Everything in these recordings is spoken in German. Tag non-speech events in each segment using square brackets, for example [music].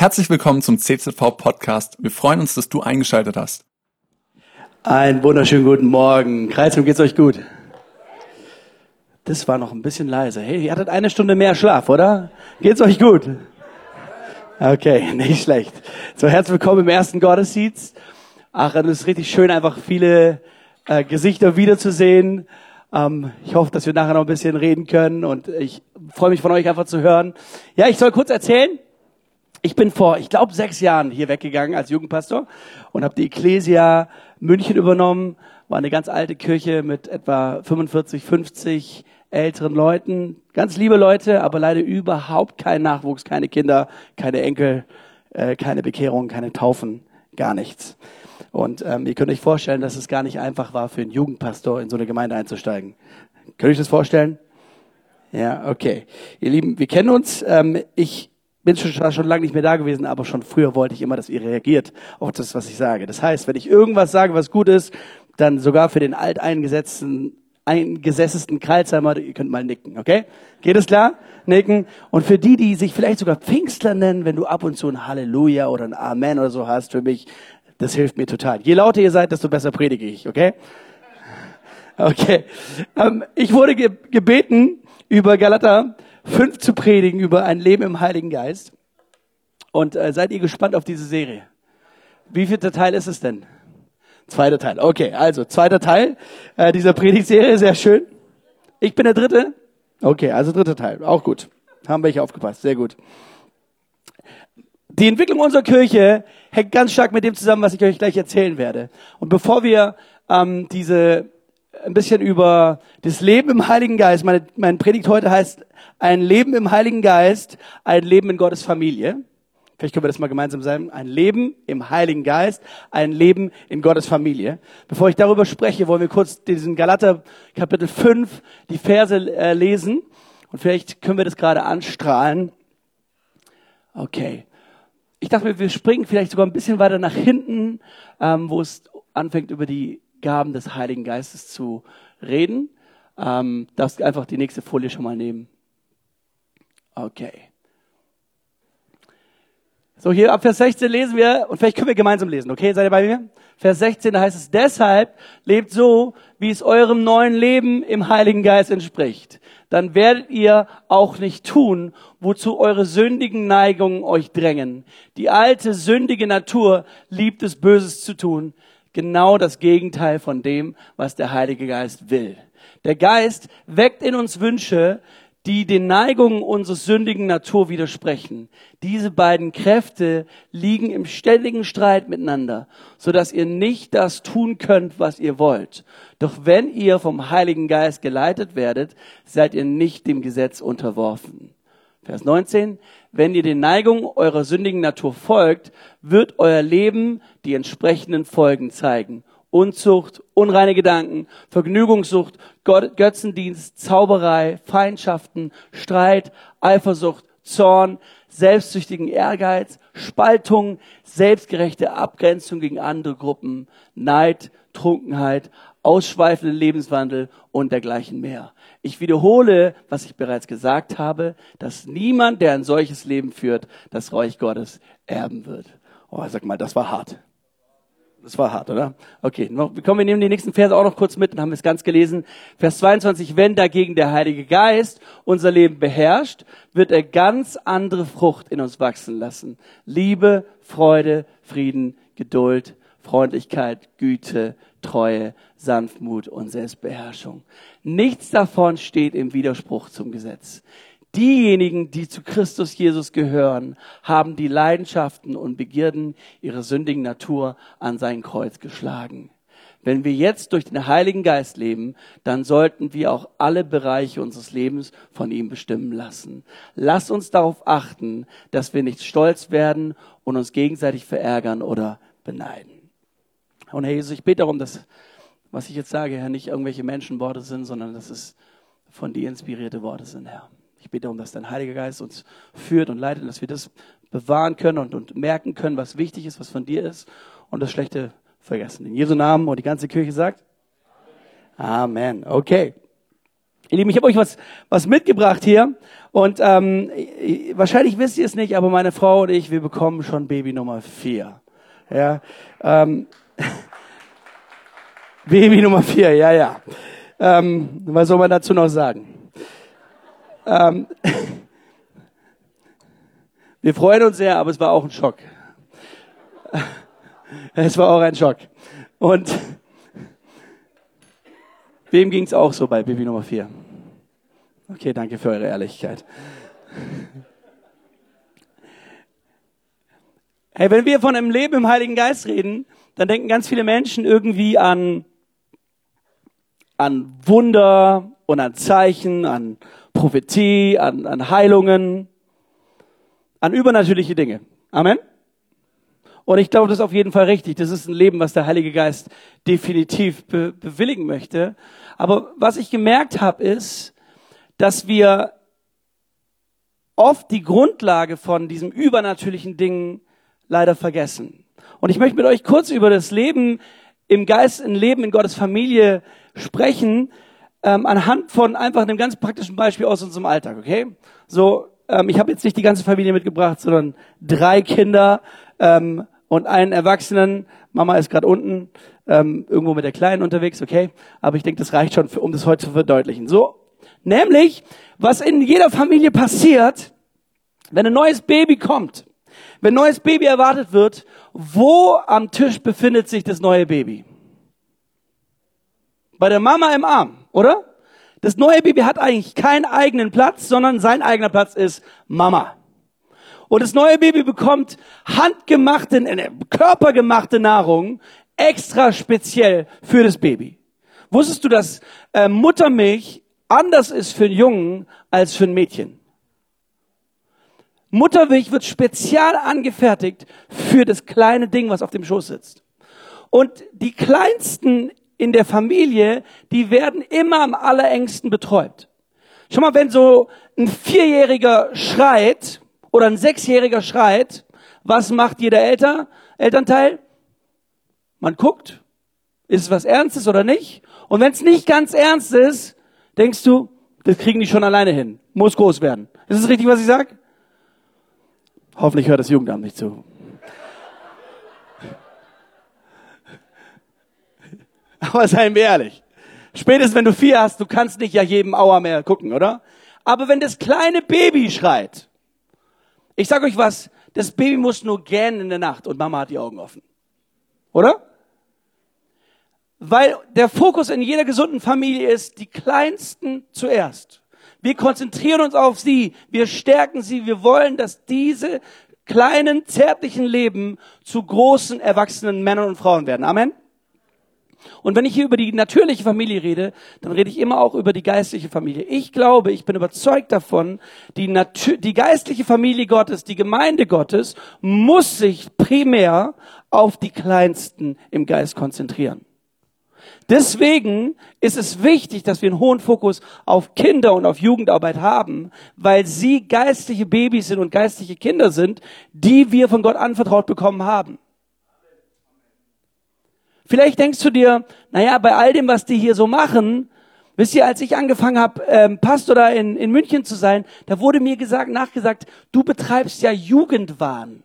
Herzlich willkommen zum CZV Podcast. Wir freuen uns, dass du eingeschaltet hast. Einen wunderschönen guten Morgen. Kreisum, geht's euch gut? Das war noch ein bisschen leise. Hey, ihr hattet eine Stunde mehr Schlaf, oder? Geht's euch gut? Okay, [laughs] nicht schlecht. So, herzlich willkommen im ersten Gottesdienst. Ach, es ist richtig schön, einfach viele äh, Gesichter wiederzusehen. Ähm, ich hoffe, dass wir nachher noch ein bisschen reden können und ich freue mich von euch einfach zu hören. Ja, ich soll kurz erzählen. Ich bin vor, ich glaube, sechs Jahren hier weggegangen als Jugendpastor und habe die Ecclesia München übernommen. War eine ganz alte Kirche mit etwa 45, 50 älteren Leuten. Ganz liebe Leute, aber leider überhaupt kein Nachwuchs, keine Kinder, keine Enkel, äh, keine Bekehrung, keine Taufen, gar nichts. Und ähm, ihr könnt euch vorstellen, dass es gar nicht einfach war für einen Jugendpastor in so eine Gemeinde einzusteigen. Könnt ihr euch das vorstellen? Ja, okay. Ihr Lieben, wir kennen uns. Ähm, ich bin schon, schon lange nicht mehr da gewesen, aber schon früher wollte ich immer, dass ihr reagiert auf das, was ich sage. Das heißt, wenn ich irgendwas sage, was gut ist, dann sogar für den alteingesetzten eingesessesten Kreuzheimer, ihr könnt mal nicken, okay? Geht es klar? Nicken. Und für die, die sich vielleicht sogar Pfingstler nennen, wenn du ab und zu ein Halleluja oder ein Amen oder so hast für mich, das hilft mir total. Je lauter ihr seid, desto besser predige ich, okay? Okay. Ähm, ich wurde ge gebeten, über Galater fünf zu predigen über ein Leben im Heiligen Geist. Und äh, seid ihr gespannt auf diese Serie? Wie viel Teil ist es denn? Zweiter Teil. Okay, also zweiter Teil äh, dieser Predigtserie, sehr schön. Ich bin der Dritte. Okay, also dritter Teil, auch gut. Haben welche aufgepasst, sehr gut. Die Entwicklung unserer Kirche hängt ganz stark mit dem zusammen, was ich euch gleich erzählen werde. Und bevor wir ähm, diese ein bisschen über das Leben im Heiligen Geist. Meine, mein Predigt heute heißt ein Leben im Heiligen Geist, ein Leben in Gottes Familie. Vielleicht können wir das mal gemeinsam sagen. Ein Leben im Heiligen Geist, ein Leben in Gottes Familie. Bevor ich darüber spreche, wollen wir kurz diesen Galater Kapitel 5, die Verse äh, lesen. Und vielleicht können wir das gerade anstrahlen. Okay. Ich dachte, wir springen vielleicht sogar ein bisschen weiter nach hinten, ähm, wo es anfängt über die Gaben des Heiligen Geistes zu reden. Ähm, darfst einfach die nächste Folie schon mal nehmen. Okay. So, hier ab Vers 16 lesen wir, und vielleicht können wir gemeinsam lesen, okay? Seid ihr bei mir? Vers 16, da heißt es, deshalb lebt so, wie es eurem neuen Leben im Heiligen Geist entspricht. Dann werdet ihr auch nicht tun, wozu eure sündigen Neigungen euch drängen. Die alte, sündige Natur liebt es, Böses zu tun genau das Gegenteil von dem, was der Heilige Geist will. Der Geist weckt in uns Wünsche, die den Neigungen unserer sündigen Natur widersprechen. Diese beiden Kräfte liegen im ständigen Streit miteinander, so dass ihr nicht das tun könnt, was ihr wollt. Doch wenn ihr vom Heiligen Geist geleitet werdet, seid ihr nicht dem Gesetz unterworfen. Vers 19. Wenn ihr den Neigungen eurer sündigen Natur folgt, wird euer Leben die entsprechenden Folgen zeigen. Unzucht, unreine Gedanken, Vergnügungssucht, Götzendienst, Zauberei, Feindschaften, Streit, Eifersucht, Zorn, selbstsüchtigen Ehrgeiz, Spaltung, selbstgerechte Abgrenzung gegen andere Gruppen, Neid, Trunkenheit, ausschweifenden Lebenswandel und dergleichen mehr. Ich wiederhole, was ich bereits gesagt habe, dass niemand, der ein solches Leben führt, das Reich Gottes erben wird. Oh, sag mal, das war hart. Das war hart, oder? Okay, noch, kommen wir nehmen die nächsten Verse auch noch kurz mit, dann haben wir es ganz gelesen. Vers 22, wenn dagegen der Heilige Geist unser Leben beherrscht, wird er ganz andere Frucht in uns wachsen lassen. Liebe, Freude, Frieden, Geduld, Freundlichkeit, Güte, Treue, Sanftmut und Selbstbeherrschung. Nichts davon steht im Widerspruch zum Gesetz. Diejenigen, die zu Christus Jesus gehören, haben die Leidenschaften und Begierden ihrer sündigen Natur an sein Kreuz geschlagen. Wenn wir jetzt durch den Heiligen Geist leben, dann sollten wir auch alle Bereiche unseres Lebens von ihm bestimmen lassen. Lass uns darauf achten, dass wir nicht stolz werden und uns gegenseitig verärgern oder beneiden. Und Herr Jesus, ich bete darum, dass, was ich jetzt sage, Herr, nicht irgendwelche Menschenworte sind, sondern dass es von dir inspirierte Worte sind, Herr. Ich bete darum, dass dein Heiliger Geist uns führt und leitet, dass wir das bewahren können und, und merken können, was wichtig ist, was von dir ist und das Schlechte vergessen. In Jesu Namen und die ganze Kirche sagt Amen. Okay. Ihr Lieben, ich habe euch was, was mitgebracht hier. Und ähm, wahrscheinlich wisst ihr es nicht, aber meine Frau und ich, wir bekommen schon Baby Nummer vier. Ja, ähm, [laughs] Baby Nummer vier, ja, ja. Ähm, was soll man dazu noch sagen? Ähm, [laughs] wir freuen uns sehr, aber es war auch ein Schock. [laughs] Es war auch ein Schock. Und wem ging es auch so bei Baby Nummer vier? Okay, danke für eure Ehrlichkeit. Hey, wenn wir von einem Leben im Heiligen Geist reden, dann denken ganz viele Menschen irgendwie an an Wunder und an Zeichen, an Prophetie, an, an Heilungen, an übernatürliche Dinge. Amen. Und ich glaube, das ist auf jeden Fall richtig. Das ist ein Leben, was der Heilige Geist definitiv be bewilligen möchte. Aber was ich gemerkt habe, ist, dass wir oft die Grundlage von diesem übernatürlichen Dingen leider vergessen. Und ich möchte mit euch kurz über das Leben im Geist, ein Leben in Gottes Familie sprechen, ähm, anhand von einfach einem ganz praktischen Beispiel aus unserem Alltag, okay? So, ähm, ich habe jetzt nicht die ganze Familie mitgebracht, sondern drei Kinder ähm, und einen Erwachsenen. Mama ist gerade unten, ähm, irgendwo mit der Kleinen unterwegs, okay? Aber ich denke, das reicht schon, für, um das heute zu verdeutlichen. So, nämlich, was in jeder Familie passiert, wenn ein neues Baby kommt, wenn ein neues Baby erwartet wird, wo am Tisch befindet sich das neue Baby? Bei der Mama im Arm, oder? Das neue Baby hat eigentlich keinen eigenen Platz, sondern sein eigener Platz ist Mama. Und das neue Baby bekommt handgemachte, äh, körpergemachte Nahrung extra speziell für das Baby. Wusstest du, dass äh, Muttermilch anders ist für einen Jungen als für ein Mädchen? Muttermilch wird spezial angefertigt für das kleine Ding, was auf dem Schoß sitzt. Und die kleinsten in der Familie, die werden immer am allerengsten betreut. Schau mal, wenn so ein Vierjähriger schreit oder ein Sechsjähriger schreit, was macht jeder Elter, Elternteil? Man guckt, ist es was Ernstes oder nicht? Und wenn es nicht ganz ernst ist, denkst du, das kriegen die schon alleine hin. Muss groß werden. Ist es richtig, was ich sage? Hoffentlich hört das Jugendamt nicht zu. Aber seien wir ehrlich. Spätestens wenn du vier hast, du kannst nicht ja jedem Auer mehr gucken, oder? Aber wenn das kleine Baby schreit, ich sag euch was, das Baby muss nur gähnen in der Nacht und Mama hat die Augen offen. Oder? Weil der Fokus in jeder gesunden Familie ist, die Kleinsten zuerst. Wir konzentrieren uns auf sie, wir stärken sie, wir wollen, dass diese kleinen, zärtlichen Leben zu großen, erwachsenen Männern und Frauen werden. Amen. Und wenn ich hier über die natürliche Familie rede, dann rede ich immer auch über die geistliche Familie. Ich glaube, ich bin überzeugt davon, die, die geistliche Familie Gottes, die Gemeinde Gottes muss sich primär auf die Kleinsten im Geist konzentrieren. Deswegen ist es wichtig, dass wir einen hohen Fokus auf Kinder und auf Jugendarbeit haben, weil sie geistliche Babys sind und geistliche Kinder sind, die wir von Gott anvertraut bekommen haben. Vielleicht denkst du dir, naja, bei all dem, was die hier so machen, wisst ihr, als ich angefangen habe, ähm, Pastor da in, in München zu sein, da wurde mir gesagt, nachgesagt, du betreibst ja Jugendwahn.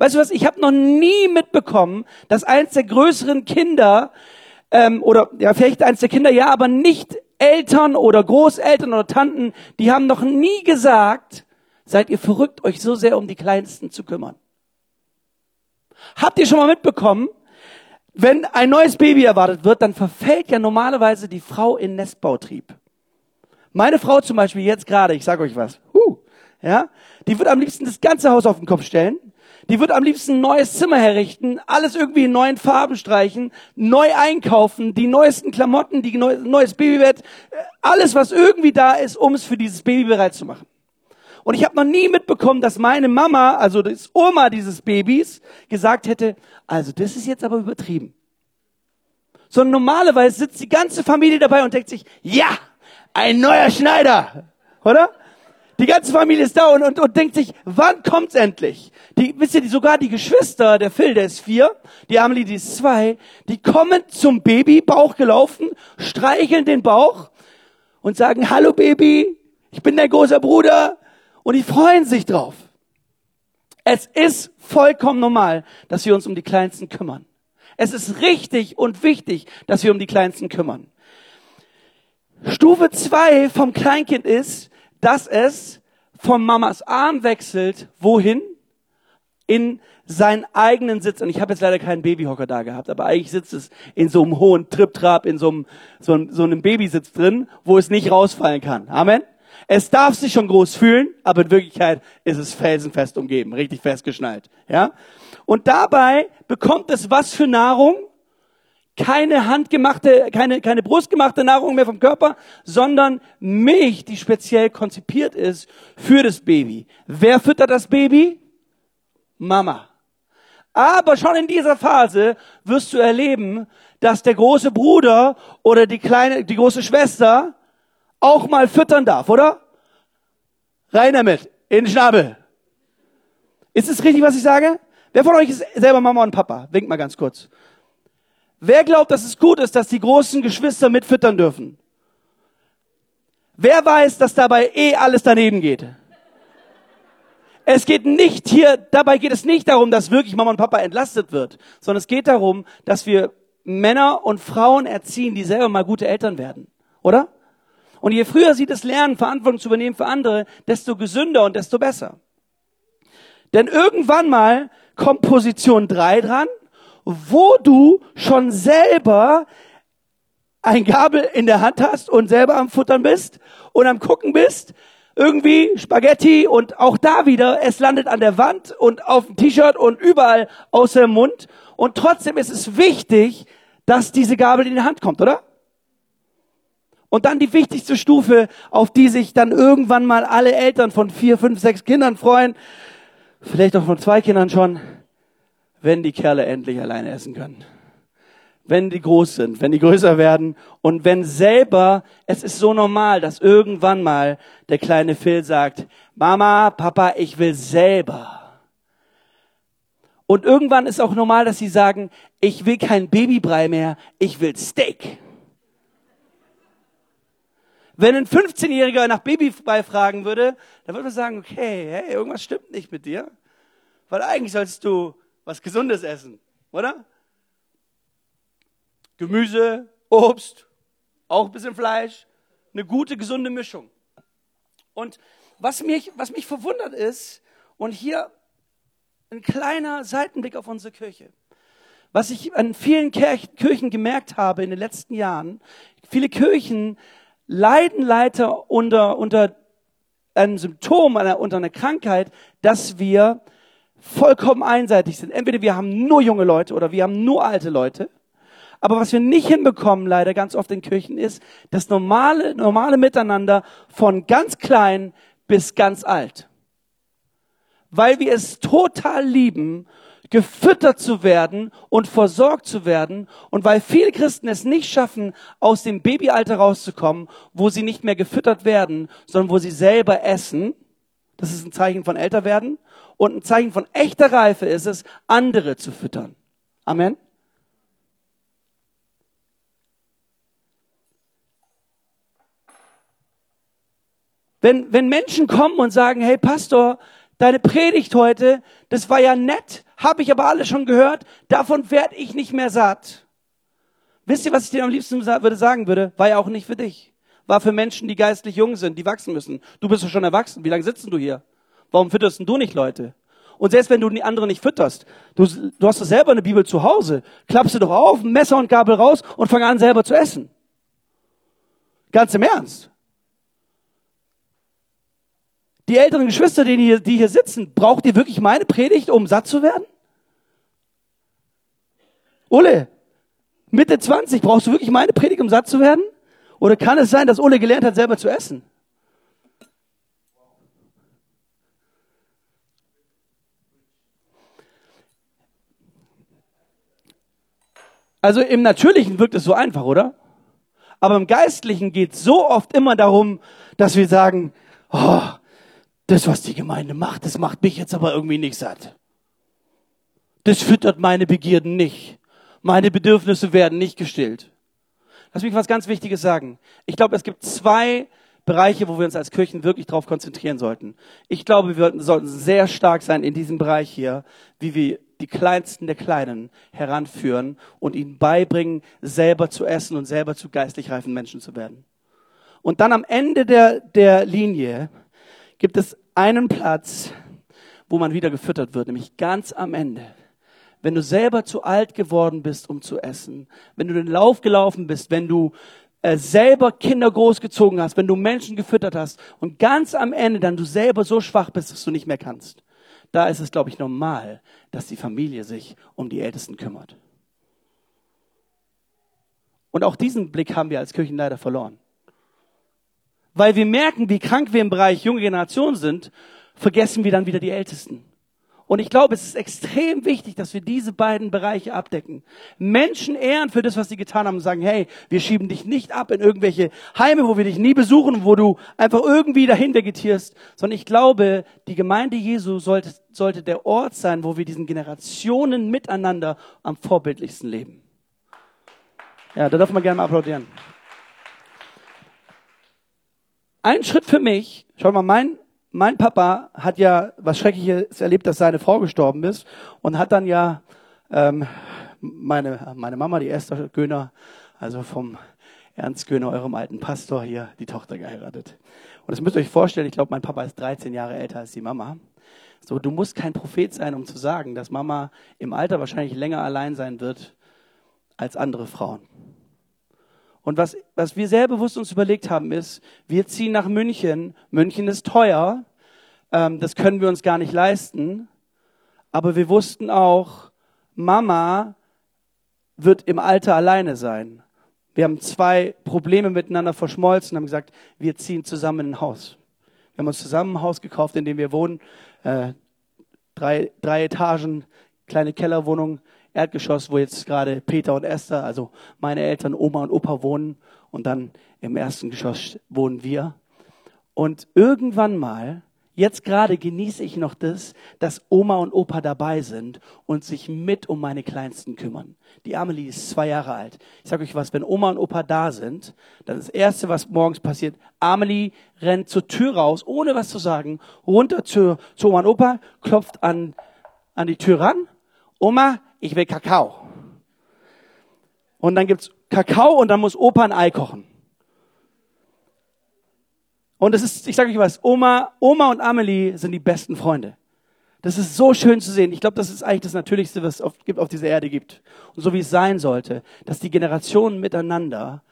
Weißt du was, ich habe noch nie mitbekommen, dass eins der größeren Kinder, ähm, oder ja, vielleicht eins der Kinder, ja, aber nicht Eltern oder Großeltern oder Tanten, die haben noch nie gesagt, seid ihr verrückt, euch so sehr um die Kleinsten zu kümmern. Habt ihr schon mal mitbekommen, wenn ein neues Baby erwartet wird, dann verfällt ja normalerweise die Frau in Nestbautrieb. Meine Frau zum Beispiel jetzt gerade, ich sage euch was, huh, ja, die wird am liebsten das ganze Haus auf den Kopf stellen. Die wird am liebsten ein neues Zimmer herrichten, alles irgendwie in neuen Farben streichen, neu einkaufen, die neuesten Klamotten, die neu, neues Babybett, alles was irgendwie da ist, um es für dieses Baby bereit zu machen. Und ich habe noch nie mitbekommen, dass meine Mama, also das Oma dieses Babys, gesagt hätte, also das ist jetzt aber übertrieben. Sondern normalerweise sitzt die ganze Familie dabei und denkt sich, ja, ein neuer Schneider, oder? Die ganze Familie ist da und, und, und denkt sich, wann kommt's endlich? Die, wisst ihr, die, sogar die Geschwister, der Phil, der ist vier, die Amelie, die ist zwei, die kommen zum Babybauch gelaufen, streicheln den Bauch und sagen, hallo Baby, ich bin dein großer Bruder und die freuen sich drauf. Es ist vollkommen normal, dass wir uns um die Kleinsten kümmern. Es ist richtig und wichtig, dass wir um die Kleinsten kümmern. Stufe zwei vom Kleinkind ist, dass es von Mamas Arm wechselt, wohin? In seinen eigenen Sitz. Und ich habe jetzt leider keinen Babyhocker da gehabt, aber eigentlich sitzt es in so einem hohen Triptrap, in so einem, so einem, so einem Babysitz drin, wo es nicht rausfallen kann. Amen? Es darf sich schon groß fühlen, aber in Wirklichkeit ist es felsenfest umgeben, richtig festgeschnallt. Ja? Und dabei bekommt es was für Nahrung? Keine handgemachte, keine, keine brustgemachte Nahrung mehr vom Körper, sondern Milch, die speziell konzipiert ist für das Baby. Wer füttert das Baby? Mama. Aber schon in dieser Phase wirst du erleben, dass der große Bruder oder die kleine, die große Schwester auch mal füttern darf, oder? Rein damit, in den Schnabel. Ist es richtig, was ich sage? Wer von euch ist selber Mama und Papa? Winkt mal ganz kurz. Wer glaubt, dass es gut ist, dass die großen Geschwister mitfüttern dürfen? Wer weiß, dass dabei eh alles daneben geht? Es geht nicht hier, dabei geht es nicht darum, dass wirklich Mama und Papa entlastet wird, sondern es geht darum, dass wir Männer und Frauen erziehen, die selber mal gute Eltern werden. Oder? Und je früher sie das lernen, Verantwortung zu übernehmen für andere, desto gesünder und desto besser. Denn irgendwann mal kommt Position drei dran wo du schon selber ein Gabel in der Hand hast und selber am Futtern bist und am Gucken bist, irgendwie Spaghetti und auch da wieder, es landet an der Wand und auf dem T-Shirt und überall außer dem Mund. Und trotzdem ist es wichtig, dass diese Gabel in die Hand kommt, oder? Und dann die wichtigste Stufe, auf die sich dann irgendwann mal alle Eltern von vier, fünf, sechs Kindern freuen, vielleicht auch von zwei Kindern schon, wenn die Kerle endlich alleine essen können. Wenn die groß sind, wenn die größer werden und wenn selber, es ist so normal, dass irgendwann mal der kleine Phil sagt, Mama, Papa, ich will selber. Und irgendwann ist auch normal, dass sie sagen, ich will kein Babybrei mehr, ich will Steak. Wenn ein 15-Jähriger nach Babybrei fragen würde, dann würde man sagen, okay, hey, irgendwas stimmt nicht mit dir. Weil eigentlich sollst du was Gesundes essen, oder? Gemüse, Obst, auch ein bisschen Fleisch, eine gute, gesunde Mischung. Und was mich, was mich verwundert ist, und hier ein kleiner Seitenblick auf unsere Kirche. Was ich an vielen Kirchen gemerkt habe in den letzten Jahren, viele Kirchen leiden leider unter, unter einem Symptom, unter einer Krankheit, dass wir vollkommen einseitig sind. Entweder wir haben nur junge Leute oder wir haben nur alte Leute. Aber was wir nicht hinbekommen, leider ganz oft in Kirchen, ist das normale, normale Miteinander von ganz klein bis ganz alt. Weil wir es total lieben, gefüttert zu werden und versorgt zu werden und weil viele Christen es nicht schaffen, aus dem Babyalter rauszukommen, wo sie nicht mehr gefüttert werden, sondern wo sie selber essen, das ist ein Zeichen von älter werden, und ein Zeichen von echter Reife ist es, andere zu füttern. Amen. Wenn, wenn Menschen kommen und sagen, hey Pastor, deine Predigt heute, das war ja nett, habe ich aber alle schon gehört, davon werde ich nicht mehr satt. Wisst ihr, was ich dir am liebsten würde sagen würde? War ja auch nicht für dich. War für Menschen, die geistlich jung sind, die wachsen müssen. Du bist doch schon erwachsen. Wie lange sitzen du hier? Warum fütterst du nicht Leute? Und selbst wenn du die anderen nicht fütterst, du, du hast doch selber eine Bibel zu Hause, klappst du doch auf, Messer und Gabel raus und fang an selber zu essen. Ganz im Ernst. Die älteren Geschwister, die hier, die hier sitzen, braucht ihr wirklich meine Predigt, um satt zu werden? Ulle, Mitte 20, brauchst du wirklich meine Predigt, um satt zu werden? Oder kann es sein, dass Ulle gelernt hat, selber zu essen? Also im Natürlichen wirkt es so einfach, oder? Aber im Geistlichen geht es so oft immer darum, dass wir sagen, oh, das, was die Gemeinde macht, das macht mich jetzt aber irgendwie nicht satt. Das füttert meine Begierden nicht. Meine Bedürfnisse werden nicht gestillt. Lass mich was ganz Wichtiges sagen. Ich glaube, es gibt zwei Bereiche, wo wir uns als Kirchen wirklich darauf konzentrieren sollten. Ich glaube, wir sollten sehr stark sein in diesem Bereich hier, wie wir die Kleinsten der Kleinen heranführen und ihnen beibringen, selber zu essen und selber zu geistlich reifen Menschen zu werden. Und dann am Ende der, der Linie gibt es einen Platz, wo man wieder gefüttert wird, nämlich ganz am Ende. Wenn du selber zu alt geworden bist, um zu essen, wenn du den Lauf gelaufen bist, wenn du äh, selber Kinder großgezogen hast, wenn du Menschen gefüttert hast und ganz am Ende dann du selber so schwach bist, dass du nicht mehr kannst, da ist es, glaube ich, normal, dass die Familie sich um die Ältesten kümmert. Und auch diesen Blick haben wir als Kirchen leider verloren. Weil wir merken, wie krank wir im Bereich junge Generation sind, vergessen wir dann wieder die Ältesten. Und ich glaube, es ist extrem wichtig, dass wir diese beiden Bereiche abdecken. Menschen ehren für das, was sie getan haben und sagen, hey, wir schieben dich nicht ab in irgendwelche Heime, wo wir dich nie besuchen, wo du einfach irgendwie dahin vegetierst, sondern ich glaube, die Gemeinde Jesu sollte, sollte der Ort sein, wo wir diesen Generationen miteinander am vorbildlichsten leben. Ja, da darf man gerne mal applaudieren. Ein Schritt für mich, schau mal, mein mein Papa hat ja was Schreckliches erlebt, dass seine Frau gestorben ist und hat dann ja ähm, meine, meine Mama, die Esther Göhner, also vom Ernst Göhner, eurem alten Pastor hier, die Tochter geheiratet. Und das müsst ihr euch vorstellen, ich glaube, mein Papa ist 13 Jahre älter als die Mama. So, du musst kein Prophet sein, um zu sagen, dass Mama im Alter wahrscheinlich länger allein sein wird als andere Frauen. Und was, was wir sehr bewusst uns überlegt haben, ist, wir ziehen nach München. München ist teuer. Ähm, das können wir uns gar nicht leisten. Aber wir wussten auch, Mama wird im Alter alleine sein. Wir haben zwei Probleme miteinander verschmolzen, haben gesagt, wir ziehen zusammen in ein Haus. Wir haben uns zusammen ein Haus gekauft, in dem wir wohnen. Äh, drei, drei Etagen, kleine Kellerwohnung. Erdgeschoss, wo jetzt gerade Peter und Esther, also meine Eltern, Oma und Opa wohnen. Und dann im ersten Geschoss wohnen wir. Und irgendwann mal, jetzt gerade genieße ich noch das, dass Oma und Opa dabei sind und sich mit um meine Kleinsten kümmern. Die Amelie ist zwei Jahre alt. Ich sage euch was, wenn Oma und Opa da sind, dann das Erste, was morgens passiert, Amelie rennt zur Tür raus, ohne was zu sagen, runter zu, zu Oma und Opa, klopft an, an die Tür ran. Oma, ich will Kakao. Und dann gibt's Kakao und dann muss Opa ein Ei kochen. Und es ist, ich sage euch was, Oma, Oma und Amelie sind die besten Freunde. Das ist so schön zu sehen. Ich glaube, das ist eigentlich das Natürlichste, was es auf, auf dieser Erde gibt. Und so wie es sein sollte, dass die Generationen miteinander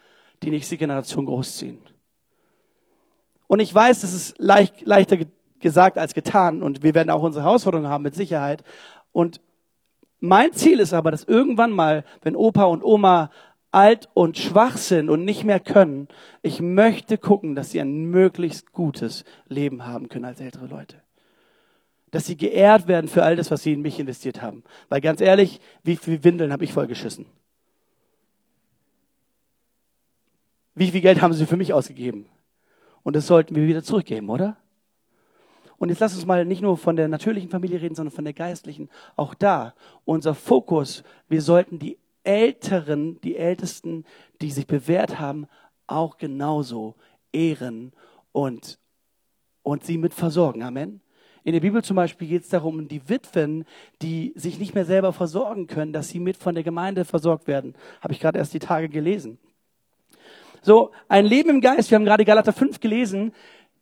die nächste Generation großziehen. Und ich weiß, das ist leicht, leichter gesagt als getan und wir werden auch unsere Herausforderungen haben mit Sicherheit. Und mein Ziel ist aber, dass irgendwann mal, wenn Opa und Oma alt und schwach sind und nicht mehr können, ich möchte gucken, dass sie ein möglichst gutes Leben haben können als ältere Leute. Dass sie geehrt werden für all das, was sie in mich investiert haben. Weil ganz ehrlich, wie viel Windeln habe ich vollgeschissen? Wie viel Geld haben sie für mich ausgegeben? Und das sollten wir wieder zurückgeben, oder? Und jetzt lass uns mal nicht nur von der natürlichen Familie reden, sondern von der geistlichen. Auch da, unser Fokus, wir sollten die Älteren, die Ältesten, die sich bewährt haben, auch genauso ehren und, und sie mit versorgen. Amen. In der Bibel zum Beispiel geht es darum, die Witwen, die sich nicht mehr selber versorgen können, dass sie mit von der Gemeinde versorgt werden. Habe ich gerade erst die Tage gelesen. So, ein Leben im Geist, wir haben gerade Galater 5 gelesen,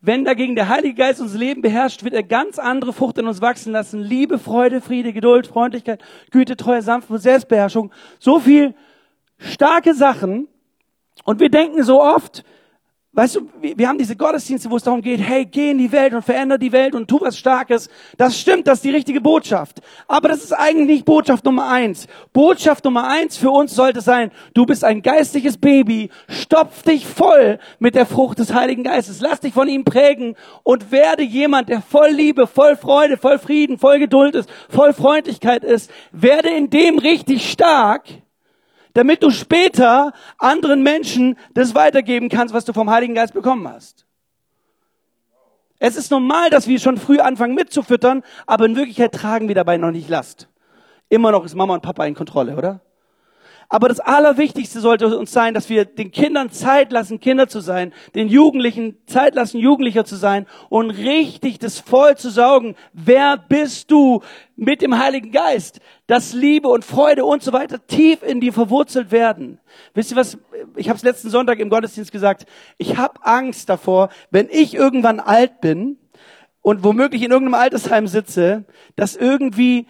wenn dagegen der Heilige Geist unser Leben beherrscht, wird er ganz andere Frucht in uns wachsen lassen. Liebe, Freude, Friede, Geduld, Freundlichkeit, Güte, Treue, Sanftmut, Selbstbeherrschung. So viel starke Sachen. Und wir denken so oft, Weißt du, wir haben diese Gottesdienste, wo es darum geht, hey, geh in die Welt und veränder die Welt und tu was Starkes. Das stimmt, das ist die richtige Botschaft. Aber das ist eigentlich nicht Botschaft Nummer eins. Botschaft Nummer eins für uns sollte sein, du bist ein geistliches Baby, stopf dich voll mit der Frucht des Heiligen Geistes. Lass dich von ihm prägen und werde jemand, der voll Liebe, voll Freude, voll Frieden, voll Geduld ist, voll Freundlichkeit ist. Werde in dem richtig stark damit du später anderen Menschen das weitergeben kannst, was du vom Heiligen Geist bekommen hast. Es ist normal, dass wir schon früh anfangen mitzufüttern, aber in Wirklichkeit tragen wir dabei noch nicht Last. Immer noch ist Mama und Papa in Kontrolle, oder? Aber das Allerwichtigste sollte uns sein, dass wir den Kindern Zeit lassen, Kinder zu sein, den Jugendlichen Zeit lassen, Jugendlicher zu sein und richtig das voll zu saugen. Wer bist du mit dem Heiligen Geist? Dass Liebe und Freude und so weiter tief in dir verwurzelt werden. Wisst ihr was? Ich habe es letzten Sonntag im Gottesdienst gesagt. Ich habe Angst davor, wenn ich irgendwann alt bin und womöglich in irgendeinem Altersheim sitze, dass irgendwie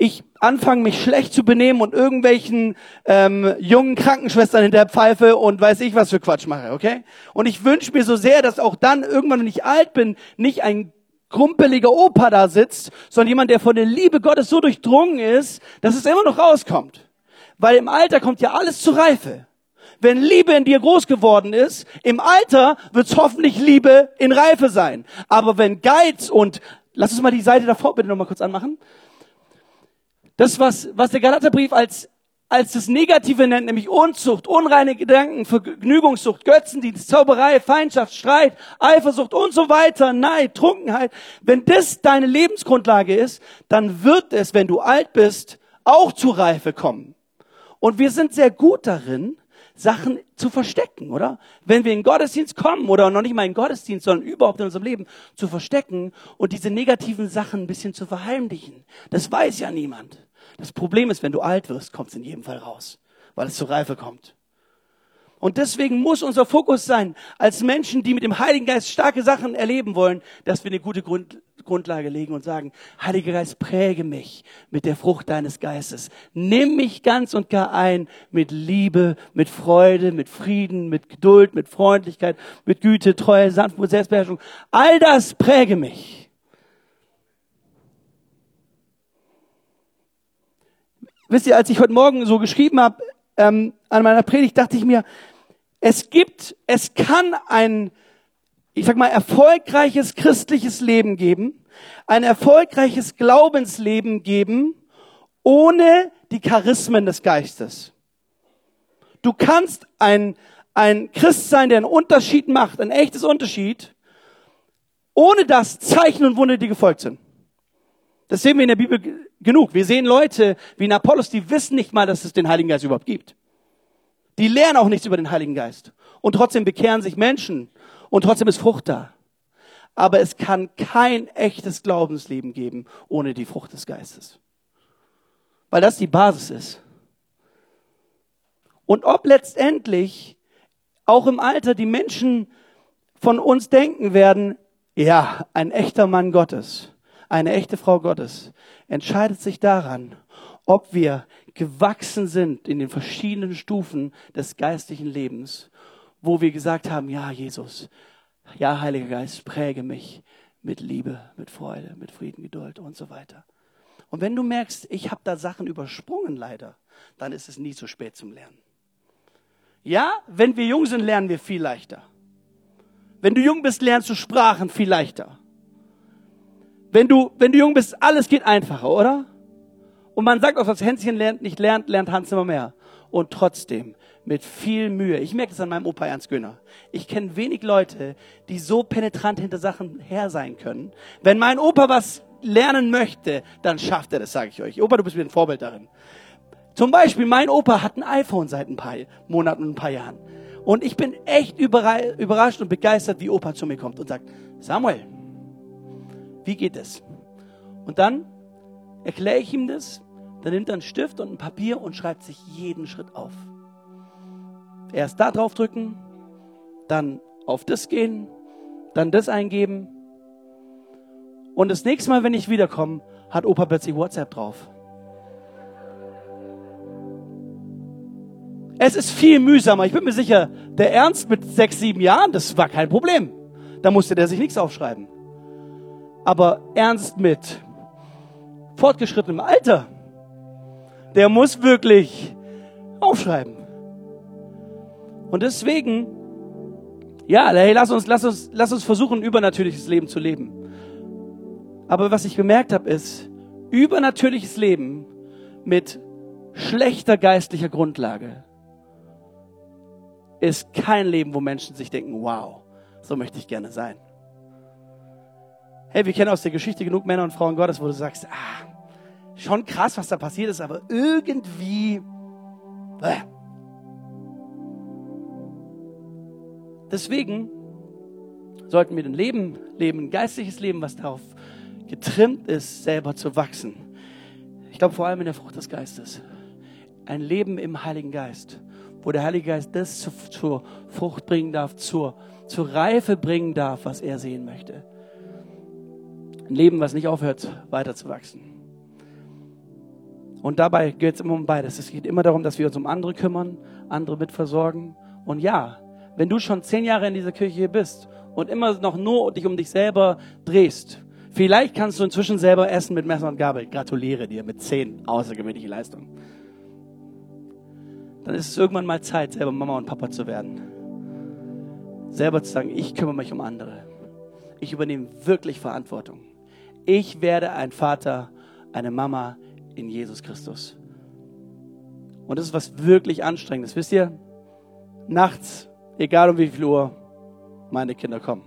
ich anfange, mich schlecht zu benehmen und irgendwelchen ähm, jungen Krankenschwestern hinter der Pfeife und weiß ich was für Quatsch mache, okay? Und ich wünsche mir so sehr, dass auch dann irgendwann, wenn ich alt bin, nicht ein krumpeliger Opa da sitzt, sondern jemand, der von der Liebe Gottes so durchdrungen ist, dass es immer noch rauskommt. Weil im Alter kommt ja alles zur Reife. Wenn Liebe in dir groß geworden ist, im Alter wird's hoffentlich Liebe in Reife sein. Aber wenn Geiz und, lass uns mal die Seite davor bitte nochmal kurz anmachen. Das, was, was der Galaterbrief als, als das Negative nennt, nämlich Unzucht, unreine Gedanken, Vergnügungssucht, Götzendienst, Zauberei, Feindschaft, Streit, Eifersucht und so weiter, Neid, Trunkenheit. Wenn das deine Lebensgrundlage ist, dann wird es, wenn du alt bist, auch zu Reife kommen. Und wir sind sehr gut darin, Sachen zu verstecken, oder? Wenn wir in den Gottesdienst kommen oder noch nicht mal in den Gottesdienst, sondern überhaupt in unserem Leben zu verstecken und diese negativen Sachen ein bisschen zu verheimlichen. Das weiß ja niemand. Das Problem ist, wenn du alt wirst, kommt es in jedem Fall raus, weil es zur Reife kommt. Und deswegen muss unser Fokus sein, als Menschen, die mit dem Heiligen Geist starke Sachen erleben wollen, dass wir eine gute Grund, Grundlage legen und sagen, Heiliger Geist, präge mich mit der Frucht deines Geistes. Nimm mich ganz und gar ein mit Liebe, mit Freude, mit Frieden, mit Geduld, mit Freundlichkeit, mit Güte, Treue, Sanftmut, Selbstbeherrschung. All das präge mich. Wisst ihr, als ich heute Morgen so geschrieben habe ähm, an meiner Predigt, dachte ich mir, es gibt, es kann ein, ich sag mal, erfolgreiches christliches Leben geben, ein erfolgreiches Glaubensleben geben, ohne die Charismen des Geistes. Du kannst ein, ein Christ sein, der einen Unterschied macht, ein echtes Unterschied, ohne dass Zeichen und Wunder, die gefolgt sind. Das sehen wir in der Bibel genug. Wir sehen Leute wie in Apollos, die wissen nicht mal, dass es den Heiligen Geist überhaupt gibt. Die lernen auch nichts über den Heiligen Geist. Und trotzdem bekehren sich Menschen. Und trotzdem ist Frucht da. Aber es kann kein echtes Glaubensleben geben ohne die Frucht des Geistes. Weil das die Basis ist. Und ob letztendlich auch im Alter die Menschen von uns denken werden, ja, ein echter Mann Gottes eine echte Frau Gottes entscheidet sich daran, ob wir gewachsen sind in den verschiedenen Stufen des geistlichen Lebens, wo wir gesagt haben, ja, Jesus, ja, Heiliger Geist, präge mich mit Liebe, mit Freude, mit Frieden, Geduld und so weiter. Und wenn du merkst, ich habe da Sachen übersprungen leider, dann ist es nie zu spät zum Lernen. Ja, wenn wir jung sind, lernen wir viel leichter. Wenn du jung bist, lernst du Sprachen viel leichter. Wenn du, wenn du jung bist, alles geht einfacher, oder? Und man sagt auch, was Hänschen lernt, nicht lernt, lernt Hans immer mehr. Und trotzdem, mit viel Mühe. Ich merke das an meinem Opa Ernst Göhner. Ich kenne wenig Leute, die so penetrant hinter Sachen her sein können. Wenn mein Opa was lernen möchte, dann schafft er das, sage ich euch. Opa, du bist mir ein Vorbild darin. Zum Beispiel, mein Opa hat ein iPhone seit ein paar Monaten und ein paar Jahren. Und ich bin echt überrascht und begeistert, wie Opa zu mir kommt und sagt, Samuel, wie geht es? Und dann erkläre ich ihm das, dann nimmt er einen Stift und ein Papier und schreibt sich jeden Schritt auf. Erst da drauf drücken, dann auf das gehen, dann das eingeben. Und das nächste Mal, wenn ich wiederkomme, hat Opa plötzlich WhatsApp drauf. Es ist viel mühsamer. Ich bin mir sicher, der Ernst mit sechs, sieben Jahren, das war kein Problem. Da musste der sich nichts aufschreiben aber ernst mit fortgeschrittenem Alter, der muss wirklich aufschreiben. Und deswegen, ja, hey, lass uns, lass uns, lass uns versuchen, übernatürliches Leben zu leben. Aber was ich gemerkt habe, ist, übernatürliches Leben mit schlechter geistlicher Grundlage ist kein Leben, wo Menschen sich denken, wow, so möchte ich gerne sein. Hey, wir kennen aus der Geschichte genug Männer und Frauen Gottes, wo du sagst, ah, schon krass, was da passiert ist, aber irgendwie. Äh. Deswegen sollten wir ein Leben leben, ein geistliches Leben, was darauf getrimmt ist, selber zu wachsen. Ich glaube vor allem in der Frucht des Geistes. Ein Leben im Heiligen Geist, wo der Heilige Geist das zu, zur Frucht bringen darf, zur, zur Reife bringen darf, was er sehen möchte. Ein Leben, was nicht aufhört, weiter zu wachsen. Und dabei geht es immer um beides. Es geht immer darum, dass wir uns um andere kümmern, andere mitversorgen. Und ja, wenn du schon zehn Jahre in dieser Kirche hier bist und immer noch nur dich um dich selber drehst, vielleicht kannst du inzwischen selber essen mit Messer und Gabel. Gratuliere dir mit zehn außergewöhnliche Leistungen. Dann ist es irgendwann mal Zeit, selber Mama und Papa zu werden. Selber zu sagen, ich kümmere mich um andere. Ich übernehme wirklich Verantwortung. Ich werde ein Vater, eine Mama in Jesus Christus. Und das ist was wirklich Anstrengendes. Wisst ihr, nachts, egal um wie viel Uhr, meine Kinder kommen.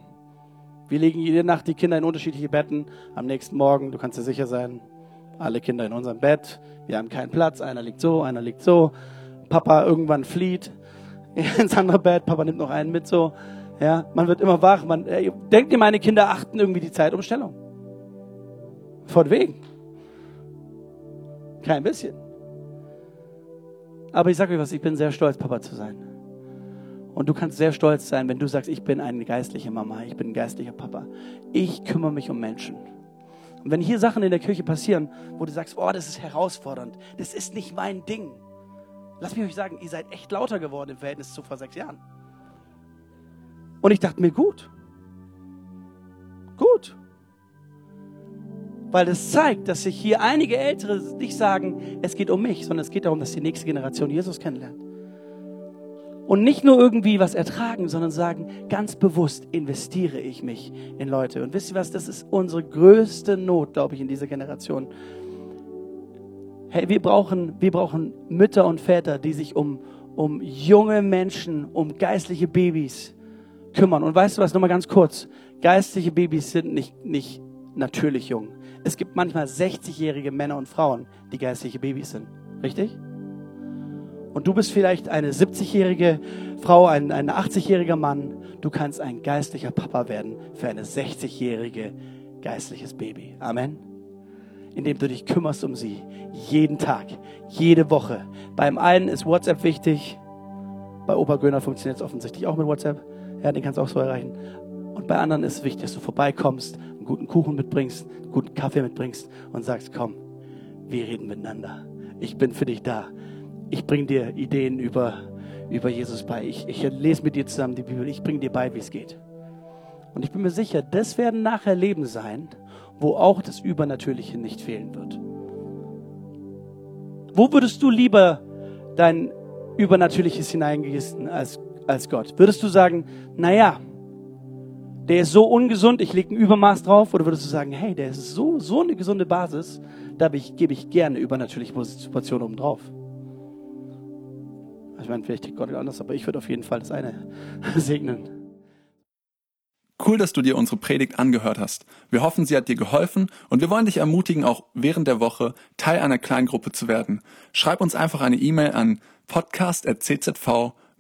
Wir legen jede Nacht die Kinder in unterschiedliche Betten. Am nächsten Morgen, du kannst dir sicher sein, alle Kinder in unserem Bett. Wir haben keinen Platz. Einer liegt so, einer liegt so. Papa irgendwann flieht [laughs] ins andere Bett. Papa nimmt noch einen mit so. Ja, man wird immer wach. Man, äh, denkt ihr, meine Kinder achten irgendwie die Zeitumstellung? Von wegen. Kein bisschen. Aber ich sage euch was, ich bin sehr stolz, Papa zu sein. Und du kannst sehr stolz sein, wenn du sagst, ich bin eine geistliche Mama, ich bin ein geistlicher Papa. Ich kümmere mich um Menschen. Und wenn hier Sachen in der Kirche passieren, wo du sagst, oh, das ist herausfordernd, das ist nicht mein Ding. Lass mich euch sagen, ihr seid echt lauter geworden im Verhältnis zu vor sechs Jahren. Und ich dachte mir, gut. Gut. Weil das zeigt, dass sich hier einige Ältere nicht sagen, es geht um mich, sondern es geht darum, dass die nächste Generation Jesus kennenlernt. Und nicht nur irgendwie was ertragen, sondern sagen, ganz bewusst investiere ich mich in Leute. Und wisst ihr was, das ist unsere größte Not, glaube ich, in dieser Generation. Hey, wir brauchen, wir brauchen Mütter und Väter, die sich um, um junge Menschen, um geistliche Babys kümmern. Und weißt du was, nochmal ganz kurz. Geistliche Babys sind nicht, nicht natürlich jung. Es gibt manchmal 60-jährige Männer und Frauen, die geistliche Babys sind. Richtig? Und du bist vielleicht eine 70-jährige Frau, ein, ein 80-jähriger Mann. Du kannst ein geistlicher Papa werden für eine 60-jährige geistliches Baby. Amen. Indem du dich kümmerst um sie. Jeden Tag, jede Woche. Beim einen ist WhatsApp wichtig. Bei Opa Göner funktioniert es offensichtlich auch mit WhatsApp. Ja, den kannst du auch so erreichen. Und bei anderen ist es wichtig, dass du vorbeikommst, einen guten Kuchen mitbringst, einen guten Kaffee mitbringst und sagst, komm, wir reden miteinander. Ich bin für dich da ich bringe dir Ideen über, über Jesus bei. Ich, ich lese mit dir zusammen die Bibel. Ich bringe dir bei, wie es geht. Und ich bin mir sicher, das werden nachher Leben sein, wo auch das Übernatürliche nicht fehlen wird. Wo würdest du lieber dein Übernatürliches hineingießen als, als Gott? Würdest du sagen, naja, der ist so ungesund, ich lege ein Übermaß drauf? Oder würdest du sagen, hey, der ist so, so eine gesunde Basis, da gebe ich gerne übernatürliche Situationen oben drauf? Ich meine, vielleicht tickt Gott anders, aber ich würde auf jeden Fall das eine [laughs] segnen. Cool, dass du dir unsere Predigt angehört hast. Wir hoffen, sie hat dir geholfen und wir wollen dich ermutigen, auch während der Woche Teil einer Kleingruppe zu werden. Schreib uns einfach eine E-Mail an